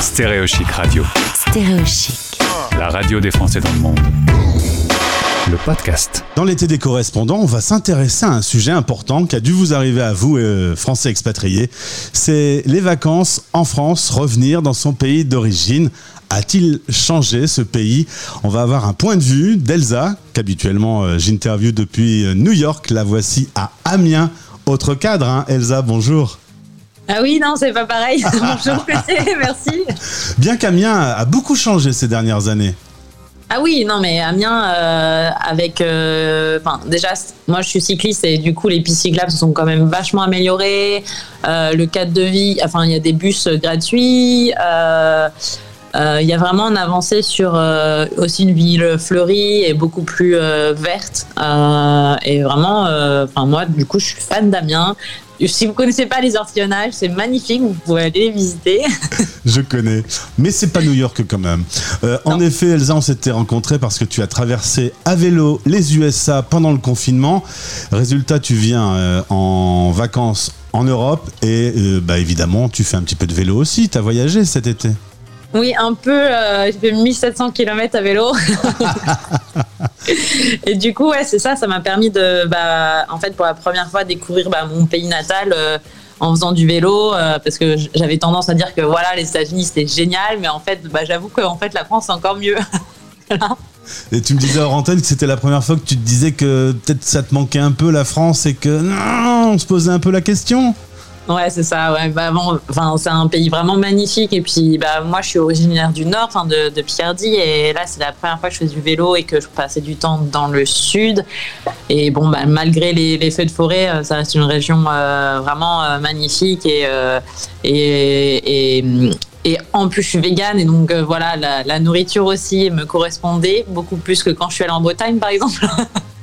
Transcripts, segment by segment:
Stéréochic Radio, Stéréochic. la radio des Français dans le monde. Le podcast. Dans l'été des correspondants, on va s'intéresser à un sujet important qui a dû vous arriver à vous, euh, Français expatriés. C'est les vacances en France, revenir dans son pays d'origine. A-t-il changé ce pays? On va avoir un point de vue d'Elsa, qu'habituellement euh, j'interviewe depuis euh, New York. La voici à Amiens. Autre cadre, hein. Elsa, bonjour. Ah oui, non, c'est pas pareil. Bonjour, merci. Bien qu'Amiens a beaucoup changé ces dernières années. Ah oui, non, mais Amiens, euh, avec. euh, déjà, moi je suis cycliste et du coup, les pistes cyclables se sont quand même vachement améliorées. Euh, le cadre de vie, enfin, il y a des bus gratuits. Il y a vraiment une avancée sur aussi une ville fleurie et beaucoup plus verte. Et vraiment, enfin moi, du coup, je suis fan d'Amiens. Si vous connaissez pas les ortillonnages, c'est magnifique. Vous pouvez aller les visiter. Je connais, mais c'est pas New York quand même. Euh, en effet, Elsa, on s'était rencontrés parce que tu as traversé à vélo les USA pendant le confinement. Résultat, tu viens euh, en vacances en Europe et euh, bah, évidemment, tu fais un petit peu de vélo aussi. Tu as voyagé cet été. Oui, un peu. euh, j'ai fait 1700 km à vélo. et du coup, ouais, c'est ça. Ça m'a permis de, bah, en fait, pour la première fois, découvrir bah, mon pays natal euh, en faisant du vélo, euh, parce que j'avais tendance à dire que voilà, les États-Unis c'était génial, mais en fait, bah, j'avoue que en fait, la France c'est encore mieux. Et tu me disais hors antenne que c'était la première fois que tu te disais que peut-être ça te manquait un peu la France et que non, on se posait un peu la question. Ouais, c'est ça. Ouais, bah, bon, c'est un pays vraiment magnifique. Et puis, bah, moi, je suis originaire du Nord, enfin, de, de Picardie. Et là, c'est la première fois que je fais du vélo et que je passais du temps dans le Sud. Et bon, bah, malgré les, les feux de forêt, euh, ça reste une région euh, vraiment euh, magnifique. Et, et, et, en plus, je suis végane. Et donc, voilà, la, la nourriture aussi me correspondait beaucoup plus que quand je suis allée en Bretagne, par exemple.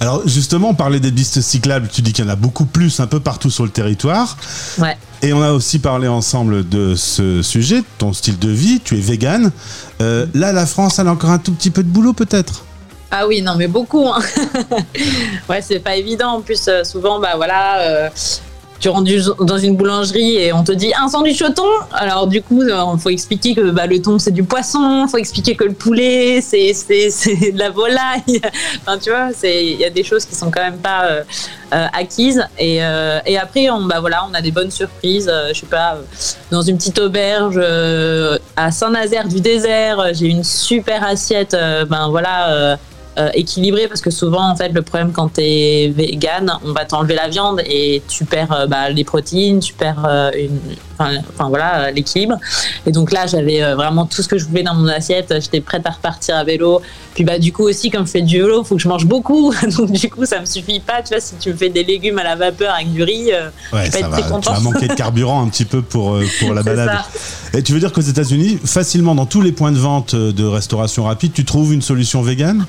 Alors justement, on parlait des pistes cyclables. Tu dis qu'il y en a beaucoup plus un peu partout sur le territoire. ouais. Et on a aussi parlé ensemble de ce sujet, ton style de vie, tu es vegan. Euh, là, la France, elle a encore un tout petit peu de boulot peut-être? Ah oui, non, mais beaucoup. Hein. ouais, c'est pas évident. En plus, euh, souvent, bah voilà, euh, tu rentres dans une boulangerie et on te dit un sandwich au thon. Alors, du coup, il faut expliquer que bah, le thon, c'est du poisson. Faut expliquer que le poulet, c'est de la volaille. enfin, tu vois, il y a des choses qui sont quand même pas euh, euh, acquises. Et, euh, après, on, bah, voilà, on a des bonnes surprises. Euh, je sais pas, euh, dans une petite auberge euh, à Saint-Nazaire du désert, euh, j'ai une super assiette. euh, ben voilà. Euh, équilibré parce que souvent en fait le problème quand tu es vegan on va t'enlever la viande et tu perds euh, bah, les protéines tu perds euh, une enfin voilà l'équilibre et donc là j'avais vraiment tout ce que je voulais dans mon assiette j'étais prête à repartir à vélo puis bah du coup aussi comme je fais du vélo faut que je mange beaucoup donc du coup ça me suffit pas tu vois si tu me fais des légumes à la vapeur avec du riz Ouais, ça être va. Tu vas manquer de carburant un petit peu pour, pour la balade. ça. Et tu veux dire qu'aux États-Unis, facilement dans tous les points de vente de restauration rapide, tu trouves une solution végane?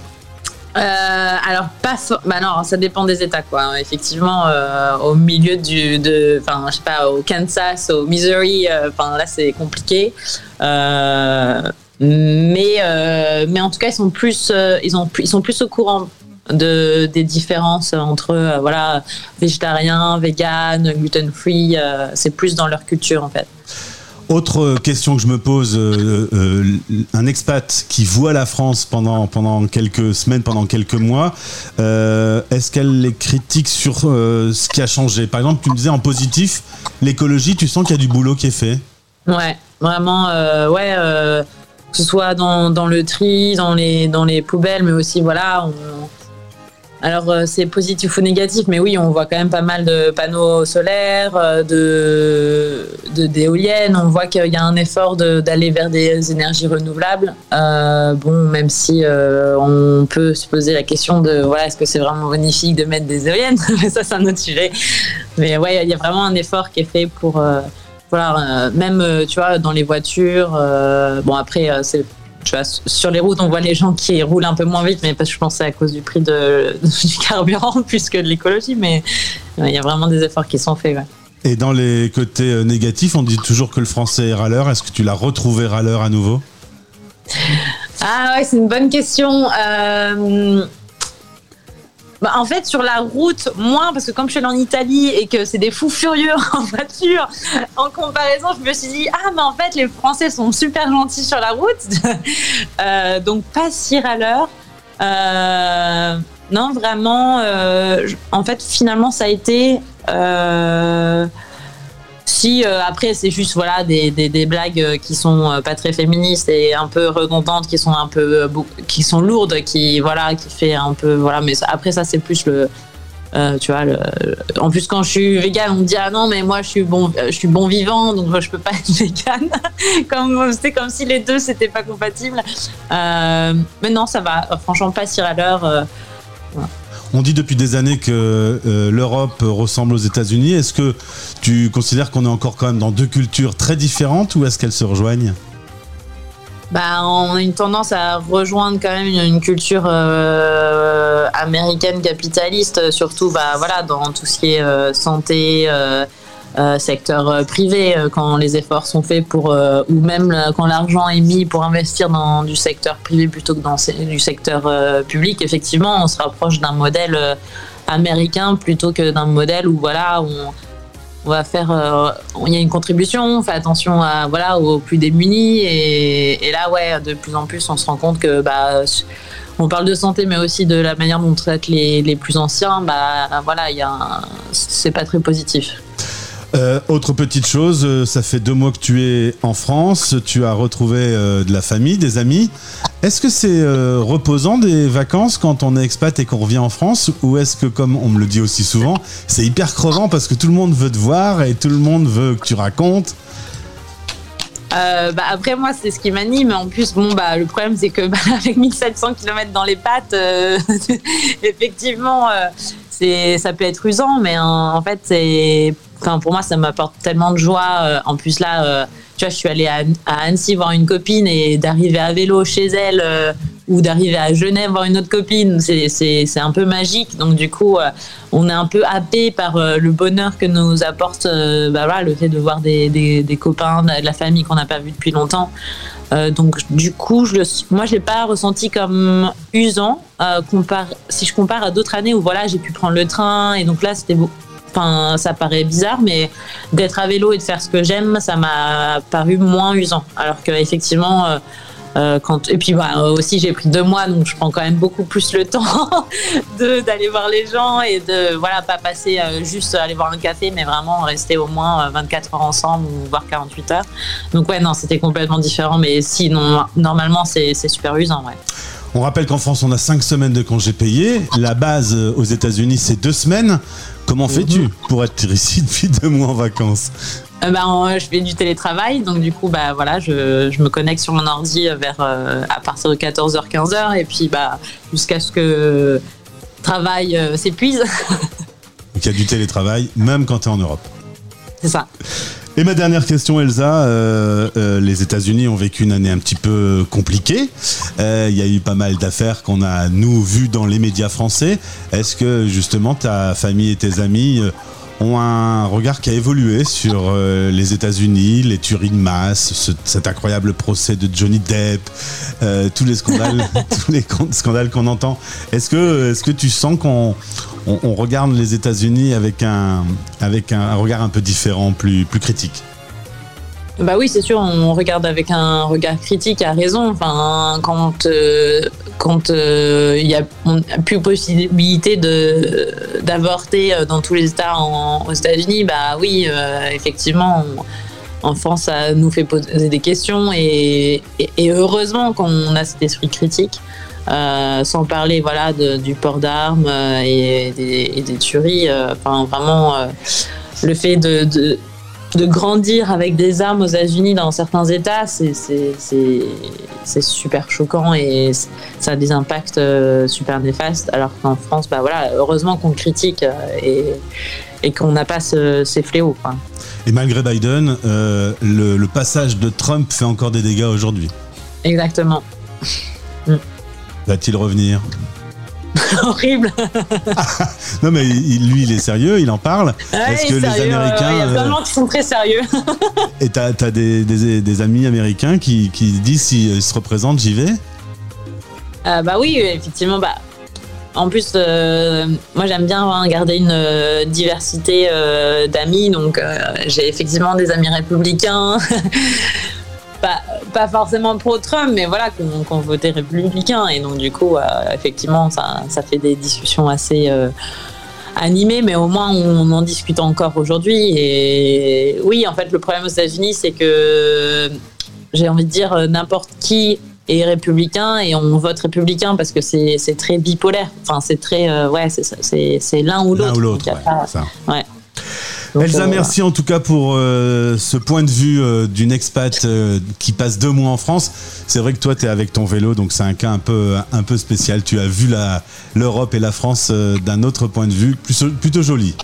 Euh, alors pas for- bah non ça dépend des états quoi effectivement euh, au milieu du de enfin je sais pas au Kansas au Missouri euh, enfin là c'est compliqué. Euh, mais euh, mais en tout cas ils sont plus ils ont ils sont plus au courant de des différences entre voilà végétarien vegan gluten free c'est plus dans leur culture en fait Autre euh, question que je me pose, euh, euh, un expat qui voit la France pendant, pendant quelques semaines, pendant quelques mois, est-ce qu'elle les critique sur ce qui a changé? Par exemple, tu me disais en positif, l'écologie, tu sens qu'il y a du boulot qui est fait Ouais, vraiment, ouais, que ce soit dans, dans le tri, dans les, dans les poubelles, mais aussi, voilà. Alors, euh, c'est positif ou négatif, mais oui, on voit quand même pas mal de panneaux solaires, euh, de, d'éoliennes. On voit qu'il y a un effort d'aller vers des énergies renouvelables. Euh, bon, même si on peut se poser la question de, voilà, est-ce que c'est vraiment bénéfique de mettre des éoliennes? Mais ça, c'est un autre sujet. Mais ouais, il y a vraiment un effort qui est fait pour. voilà, même tu vois dans les voitures. bon après c'est tu vois sur les routes on voit les gens qui roulent un peu moins vite, mais parce que je pense que c'est à cause du prix de, du carburant plus que de l'écologie. Mais il y a vraiment des efforts qui sont faits. Ouais. Et dans les côtés euh, négatifs, on dit toujours que le français est râleur. Est-ce que tu l'as retrouvé râleur à nouveau? Ah ouais, c'est une bonne question. Euh, Bah, en fait, sur la route, moins, parce que comme je suis allée en Italie et que c'est des fous furieux en voiture, en comparaison, je me suis dit, ah, mais en fait, les Français sont super gentils sur la route. Euh, donc, pas si l'heure. Euh, non, vraiment, euh, en fait, finalement, ça a été. Si euh, après c'est juste voilà des, des, blagues euh, qui sont euh, pas très féministes et un peu redondantes, qui sont un peu qui sont lourdes, qui voilà qui fait un peu voilà, mais après ça c'est plus le tu vois, en plus quand je suis végane, on me dit ah non mais moi je suis bon, je suis bon vivant donc je peux pas être végane. comme c'était comme si les deux c'était pas compatible. Mais non ça va, franchement pas si à l'heure. On dit depuis des années que euh, l'Europe ressemble aux États-Unis. Est-ce que tu considères qu'on est encore quand même dans deux cultures très différentes ou est-ce qu'elles se rejoignent? Bah, on a une tendance à rejoindre quand même une, culture euh, américaine capitaliste, surtout bah, voilà, dans tout ce qui est euh, santé, euh, secteur euh, privé, euh, quand les efforts sont faits pour, ou même quand l'argent est mis pour investir dans du secteur privé plutôt que dans du secteur public, effectivement, on se rapproche d'un modèle américain plutôt que d'un modèle où voilà, on, va faire il y a une contribution on fait attention à voilà aux plus démunis et, et là ouais de plus en plus on se rend compte que bah on parle de santé mais aussi de la manière dont on traite les, les plus anciens bah voilà il y a c'est pas très positif Euh, autre petite chose, euh, ça fait deux mois que tu es en France, tu as retrouvé euh, de la famille, des amis. Est-ce que c'est reposant des vacances quand on est expat et qu'on revient en France ou est-ce que, comme on me le dit aussi souvent, c'est hyper crevant parce que tout le monde veut te voir et tout le monde veut que tu racontes? Bah après moi c'est ce qui m'anime en plus bon bah le problème c'est que bah, avec 1700 km dans les pattes effectivement c'est ça peut être usant mais en, en fait c'est enfin pour moi ça m'apporte tellement de joie euh, en plus là euh, tu vois je suis allée à, Annecy voir une copine et d'arriver à vélo chez elle euh, ou d'arriver à Genève voir une autre copine c'est un peu magique donc du coup on est un peu happé par le bonheur que nous apporte bah, voilà, le fait de voir des, des, copains, de la famille qu'on n'a pas vu depuis longtemps. Donc du coup, je le, moi, je l'ai pas ressenti comme usant. compare, si je compare à d'autres années où voilà, j'ai pu prendre le train et donc là, c'était. Enfin, ça paraît bizarre, mais d'être à vélo et de faire ce que j'aime, ça m'a paru moins usant. Alors que effectivement, euh, euh, quand et puis bah, aussi j'ai pris deux mois, donc je prends quand même beaucoup plus le temps d'aller voir les gens et de voilà pas passer euh, juste aller voir un café, mais vraiment rester au moins euh, 24 heures ensemble ou voire 48 heures. Donc ouais non, c'était complètement différent, mais sinon normalement c'est super usant ouais. On rappelle qu'en France, on a 5 semaines de congés payés. La base euh, aux États-Unis, c'est 2 semaines. Comment fais-tu pour être ici depuis deux mois en vacances Euh, bah, en- je fais du télétravail, donc du coup, bah voilà, je, je me connecte sur mon ordi vers euh, à partir de 14h, 15h, et puis bah jusqu'à ce que le travail euh, s'épuise. Donc il y a du télétravail, même quand tu es en Europe. C'est ça. Et ma dernière question, Elsa, euh, euh, les États-Unis ont vécu une année un petit peu compliquée. Euh, Il y a eu pas mal d'affaires qu'on a, nous, vues dans les médias français. Est-ce que, justement, ta famille et tes amis euh, ont un regard qui a évolué sur euh, les États-Unis, les tueries de masse, ce- cet incroyable procès de Johnny Depp, tous les scandales, tous les scandales qu'on entend? Est-ce que, est-ce que tu sens qu'on on, regarde les États-Unis avec un, avec un, regard un peu différent, plus, plus critique Bah oui, c'est sûr, on regarde avec un regard critique, à raison. Enfin, quand euh, quand euh, y on a plus possibilité de d'avorter euh, dans tous les États aux États-Unis, bah oui, effectivement. En France, ça nous fait poser des questions et, heureusement qu'on a cet esprit critique, euh, sans parler voilà du port d'armes euh, et, des, tueries. euh, Enfin, vraiment, le fait de, grandir avec des armes aux États-Unis dans certains États, c'est super choquant et ça a des impacts super néfastes. Alors qu'en France, bah voilà, heureusement qu'on critique et, et qu'on n'a pas ce- ces fléaux. quoi. Et malgré Biden, euh, le, le passage de Trump fait encore des dégâts aujourd'hui. Exactement. Va-t-il revenir? Horrible. Non, mais il- lui, il est sérieux, il en parle. Ouais, Est-ce que les sérieux, Américains, ouais, Il y a plein de euh, gens qui sont très sérieux. Et t'as as des, des- des amis américains qui, qui disent s'ils se représentent, j'y vais? Euh, bah oui, effectivement, bah, en plus, euh, moi j'aime bien hein, garder une euh, diversité euh, d'amis, donc j'ai effectivement des amis républicains. pas, forcément pro-Trump, mais voilà, qui ont, voté républicain. Et donc, du coup, effectivement, ça, fait des discussions assez animées, mais au moins on en discute encore aujourd'hui. Et oui, en fait, le problème aux États-Unis, c'est que j'ai envie de dire n'importe qui est républicain et on vote républicain parce que c'est c'est très bipolaire. Enfin, c'est très. euh, ouais, c'est ça, c'est c'est l'un ou l'autre. L'un ou l'autre, ouais, pas- ça. ouais. Donc, Elsa, euh, merci en tout cas pour euh, ce point de vue euh, d'une expat qui passe deux mois en France. C'est vrai que toi, tu es avec ton vélo, donc c'est un cas un peu, un peu spécial. Tu as vu la- l'Europe et la France d'un autre point de vue, plus- plutôt joli.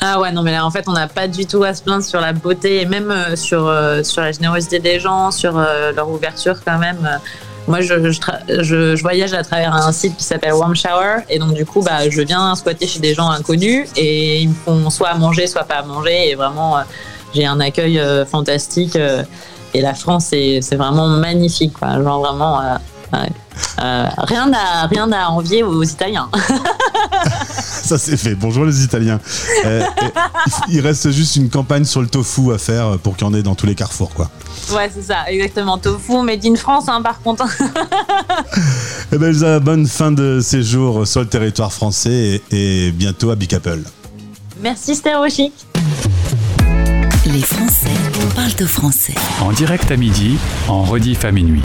Ah ouais, non, mais là, en fait, on n'a pas du tout à se plaindre sur la beauté et même euh, sur, euh, sur la générosité des gens, sur euh, leur ouverture quand même. Moi, je, je, je- je voyage à travers un site qui s'appelle Warm Shower et donc, du coup, bah, je viens squatter chez des gens inconnus et ils me font soit à manger, soit pas à manger et vraiment, euh, j'ai un accueil euh, fantastique euh, et la France, c'est vraiment magnifique, quoi. Genre vraiment. ouais. Euh, rien à rien à envier aux Italiens. Ça, c'est fait. Bonjour les Italiens. Euh, et il reste juste une campagne sur le tofu à faire pour qu'il y en ait dans tous les carrefours, quoi. Ouais, c'est ça, exactement. Tofu, made in France, hein, par contre. Eh ben, Elsa, bonne fin de séjour sur le territoire français et, et bientôt à Big Apple. Merci Stéréo Chic. Les Français parlent au français. En direct à midi, en rediff à minuit.